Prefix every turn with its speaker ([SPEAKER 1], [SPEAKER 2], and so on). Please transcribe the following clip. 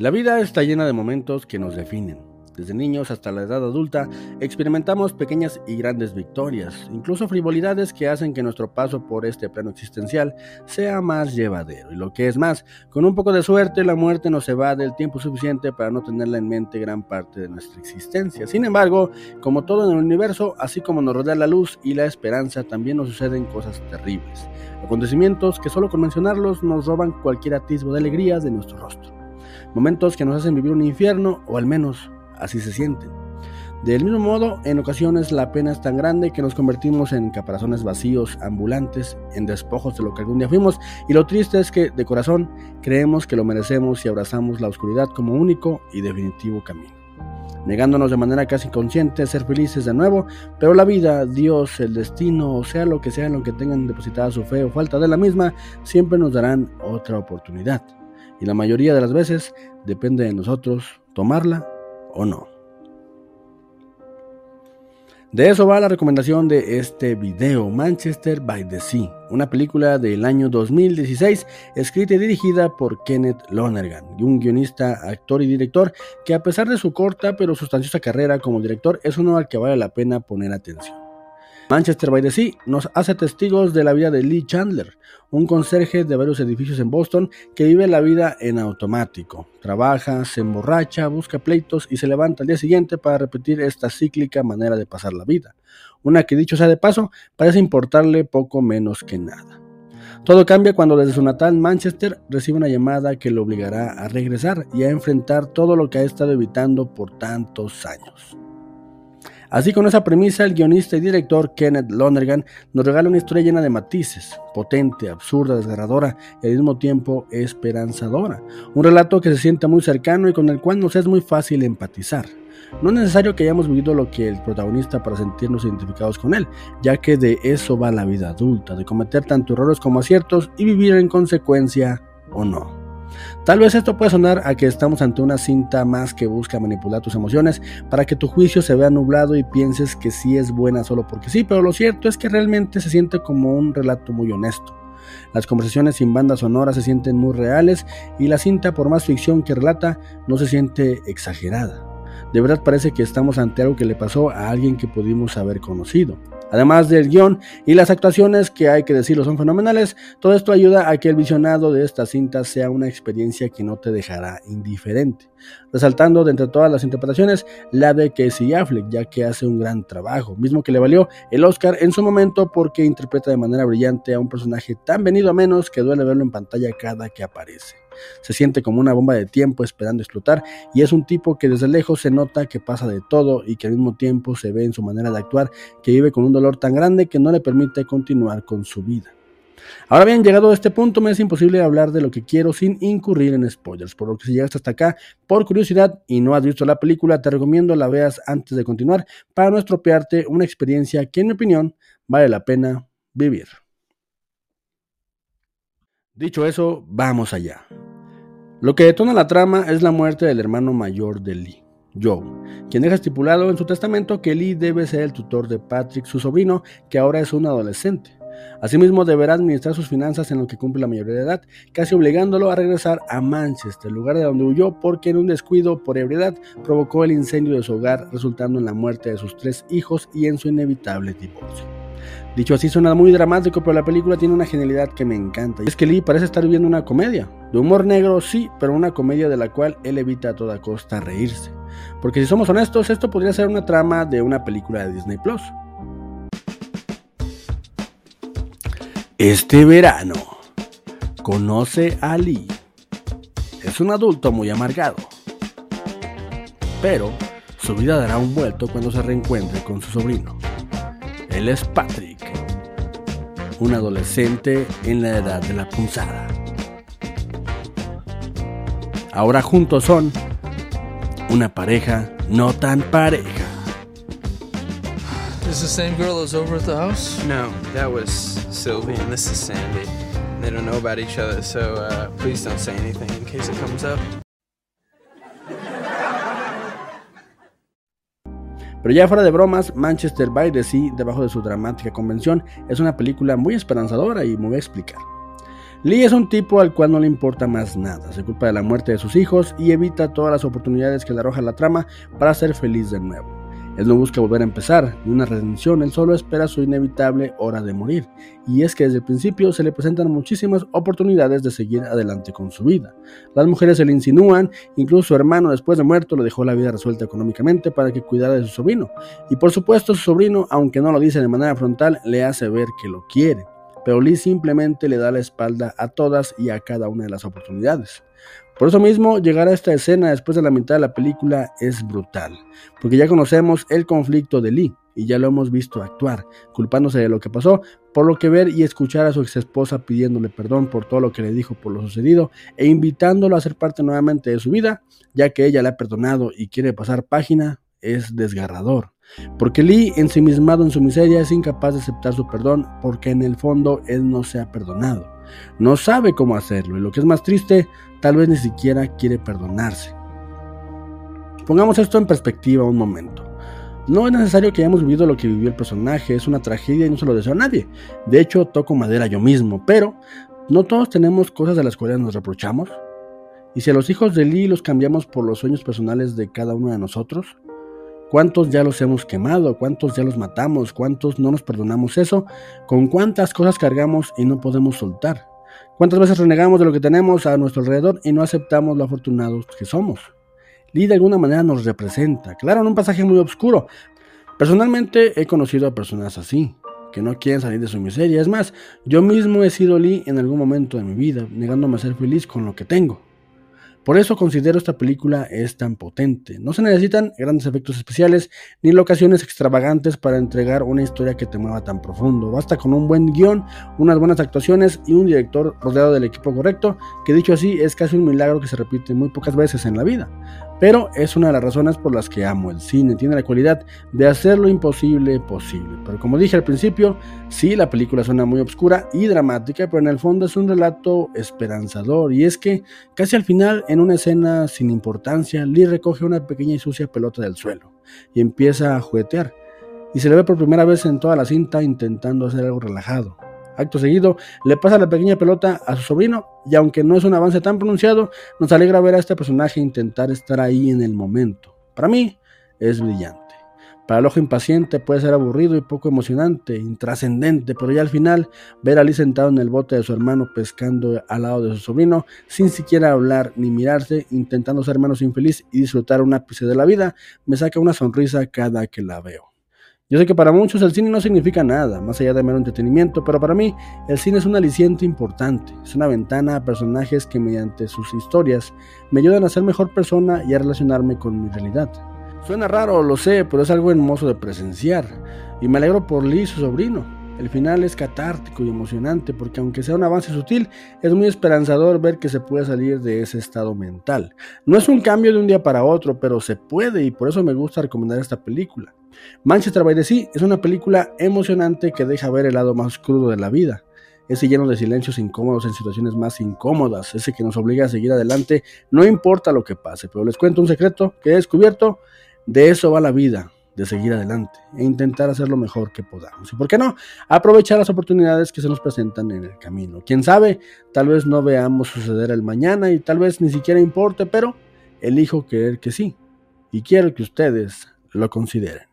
[SPEAKER 1] La vida está llena de momentos que nos definen. Desde niños hasta la edad adulta experimentamos pequeñas y grandes victorias, incluso frivolidades que hacen que nuestro paso por este plano existencial sea más llevadero. Y lo que es más, con un poco de suerte la muerte nos evade el tiempo suficiente para no tenerla en mente gran parte de nuestra existencia. Sin embargo, como todo en el universo, así como nos rodea la luz y la esperanza, también nos suceden cosas terribles. Acontecimientos que solo con mencionarlos nos roban cualquier atisbo de alegría de nuestro rostro momentos que nos hacen vivir un infierno, o al menos así se sienten. Del mismo modo, en ocasiones la pena es tan grande que nos convertimos en caparazones vacíos, ambulantes, en despojos de lo que algún día fuimos, y lo triste es que, de corazón, creemos que lo merecemos y abrazamos la oscuridad como único y definitivo camino, negándonos de manera casi consciente a ser felices de nuevo, pero la vida, Dios, el destino, o sea lo que sea en lo que tengan depositada su fe o falta de la misma, siempre nos darán otra oportunidad y la mayoría de las veces depende de nosotros tomarla o no. De eso va la recomendación de este video, Manchester by the Sea, una película del año 2016 escrita y dirigida por Kenneth Lonergan, un guionista, actor y director que a pesar de su corta pero sustanciosa carrera como director es uno al que vale la pena poner atención. Manchester by the Sea nos hace testigos de la vida de Lee Chandler, un conserje de varios edificios en Boston que vive la vida en automático. Trabaja, se emborracha, busca pleitos y se levanta al día siguiente para repetir esta cíclica manera de pasar la vida. Una que dicho sea de paso, parece importarle poco menos que nada. Todo cambia cuando desde su natal Manchester recibe una llamada que lo obligará a regresar y a enfrentar todo lo que ha estado evitando por tantos años. Así con esa premisa, el guionista y director Kenneth Lonergan nos regala una historia llena de matices, potente, absurda, desgarradora y al mismo tiempo esperanzadora. Un relato que se siente muy cercano y con el cual nos es muy fácil empatizar. No es necesario que hayamos vivido lo que el protagonista para sentirnos identificados con él, ya que de eso va la vida adulta, de cometer tanto errores como aciertos y vivir en consecuencia o no. Tal vez esto puede sonar a que estamos ante una cinta más que busca manipular tus emociones para que tu juicio se vea nublado y pienses que sí es buena solo porque sí, pero lo cierto es que realmente se siente como un relato muy honesto. Las conversaciones sin banda sonora se sienten muy reales y la cinta, por más ficción que relata, no se siente exagerada. De verdad parece que estamos ante algo que le pasó a alguien que pudimos haber conocido. Además del guion y las actuaciones, que hay que decirlo son fenomenales, todo esto ayuda a que el visionado de esta cinta sea una experiencia que no te dejará indiferente. Resaltando de entre todas las interpretaciones la de Casey Affleck, ya que hace un gran trabajo, mismo que le valió el Oscar en su momento porque interpreta de manera brillante a un personaje tan venido a menos que duele verlo en pantalla cada que aparece. Se siente como una bomba de tiempo esperando explotar y es un tipo que desde lejos se nota que pasa de todo y que al mismo tiempo se ve en su manera de actuar que vive con un dolor tan grande que no le permite continuar con su vida. Ahora bien, llegado a este punto me es imposible hablar de lo que quiero sin incurrir en spoilers, por lo que si llegaste hasta acá por curiosidad y no has visto la película, te recomiendo la veas antes de continuar para no estropearte una experiencia que en mi opinión vale la pena vivir. Dicho eso, vamos allá. Lo que detona la trama es la muerte del hermano mayor de Lee, Joe, quien deja estipulado en su testamento que Lee debe ser el tutor de Patrick, su sobrino, que ahora es un adolescente. Asimismo, deberá administrar sus finanzas en lo que cumple la mayoría de edad, casi obligándolo a regresar a Manchester, lugar de donde huyó porque en un descuido por ebriedad provocó el incendio de su hogar, resultando en la muerte de sus tres hijos y en su inevitable divorcio. Dicho así suena muy dramático, pero la película tiene una genialidad que me encanta. Y es que Lee parece estar viviendo una comedia. De humor negro, sí, pero una comedia de la cual él evita a toda costa reírse. Porque si somos honestos, esto podría ser una trama de una película de Disney Plus. Este verano, conoce a Lee. Es un adulto muy amargado. Pero su vida dará un vuelto cuando se reencuentre con su sobrino. Él es Patrick, un adolescente en la edad de la punzada. Ahora juntos son una pareja no tan pareja.
[SPEAKER 2] Is the same girl that was over at the house?
[SPEAKER 3] No, that was Sylvie, and this is Sandy. They don't know about each other, so uh, please don't say anything in case it comes up.
[SPEAKER 1] Pero ya fuera de bromas, Manchester by the Sea, debajo de su dramática convención, es una película muy esperanzadora y me voy a explicar. Lee es un tipo al cual no le importa más nada, se culpa de la muerte de sus hijos y evita todas las oportunidades que le arroja la trama para ser feliz de nuevo. Él no busca volver a empezar, ni una redención, él solo espera su inevitable hora de morir. Y es que desde el principio se le presentan muchísimas oportunidades de seguir adelante con su vida. Las mujeres se le insinúan, incluso su hermano después de muerto le dejó la vida resuelta económicamente para que cuidara de su sobrino. Y por supuesto su sobrino, aunque no lo dice de manera frontal, le hace ver que lo quiere pero Lee simplemente le da la espalda a todas y a cada una de las oportunidades. Por eso mismo, llegar a esta escena después de la mitad de la película es brutal, porque ya conocemos el conflicto de Lee y ya lo hemos visto actuar, culpándose de lo que pasó, por lo que ver y escuchar a su ex esposa pidiéndole perdón por todo lo que le dijo por lo sucedido e invitándolo a ser parte nuevamente de su vida, ya que ella le ha perdonado y quiere pasar página, es desgarrador. Porque Lee, ensimismado en su miseria, es incapaz de aceptar su perdón porque en el fondo él no se ha perdonado. No sabe cómo hacerlo y lo que es más triste, tal vez ni siquiera quiere perdonarse. Pongamos esto en perspectiva un momento. No es necesario que hayamos vivido lo que vivió el personaje, es una tragedia y no se lo deseo a nadie. De hecho, toco madera yo mismo, pero ¿no todos tenemos cosas de las cuales nos reprochamos? ¿Y si a los hijos de Lee los cambiamos por los sueños personales de cada uno de nosotros? ¿Cuántos ya los hemos quemado? ¿Cuántos ya los matamos? ¿Cuántos no nos perdonamos eso? ¿Con cuántas cosas cargamos y no podemos soltar? ¿Cuántas veces renegamos de lo que tenemos a nuestro alrededor y no aceptamos lo afortunados que somos? Lee de alguna manera nos representa, claro, en un pasaje muy oscuro. Personalmente he conocido a personas así, que no quieren salir de su miseria. Es más, yo mismo he sido Lee en algún momento de mi vida, negándome a ser feliz con lo que tengo. Por eso considero esta película es tan potente. No se necesitan grandes efectos especiales ni locaciones extravagantes para entregar una historia que te mueva tan profundo. Basta con un buen guion, unas buenas actuaciones y un director rodeado del equipo correcto, que dicho así es casi un milagro que se repite muy pocas veces en la vida pero es una de las razones por las que amo el cine. Tiene la cualidad de hacer lo imposible posible. Pero como dije al principio, sí, la película suena muy oscura y dramática, pero en el fondo es un relato esperanzador. Y es que casi al final, en una escena sin importancia, Lee recoge una pequeña y sucia pelota del suelo y empieza a juguetear. Y se le ve por primera vez en toda la cinta intentando hacer algo relajado. Acto seguido, le pasa la pequeña pelota a su sobrino y aunque no es un avance tan pronunciado, nos alegra ver a este personaje intentar estar ahí en el momento. Para mí es brillante. Para el ojo impaciente puede ser aburrido y poco emocionante, intrascendente, pero ya al final ver a Lee sentado en el bote de su hermano pescando al lado de su sobrino, sin siquiera hablar ni mirarse, intentando ser menos infeliz y disfrutar un ápice de la vida, me saca una sonrisa cada que la veo. Yo sé que para muchos el cine no significa nada, más allá de mero entretenimiento, pero para mí el cine es un aliciente importante, es una ventana a personajes que mediante sus historias me ayudan a ser mejor persona y a relacionarme con mi realidad. Suena raro, lo sé, pero es algo hermoso de presenciar, y me alegro por Lee, su sobrino. El final es catártico y emocionante porque aunque sea un avance sutil, es muy esperanzador ver que se puede salir de ese estado mental. No es un cambio de un día para otro, pero se puede y por eso me gusta recomendar esta película. Manchester by the Sea es una película emocionante que deja ver el lado más crudo de la vida, ese lleno de silencios incómodos en situaciones más incómodas, ese que nos obliga a seguir adelante, no importa lo que pase, pero les cuento un secreto que he descubierto, de eso va la vida, de seguir adelante e intentar hacer lo mejor que podamos. Y por qué no, aprovechar las oportunidades que se nos presentan en el camino. Quién sabe, tal vez no veamos suceder el mañana y tal vez ni siquiera importe, pero elijo creer que sí. Y quiero que ustedes lo consideren.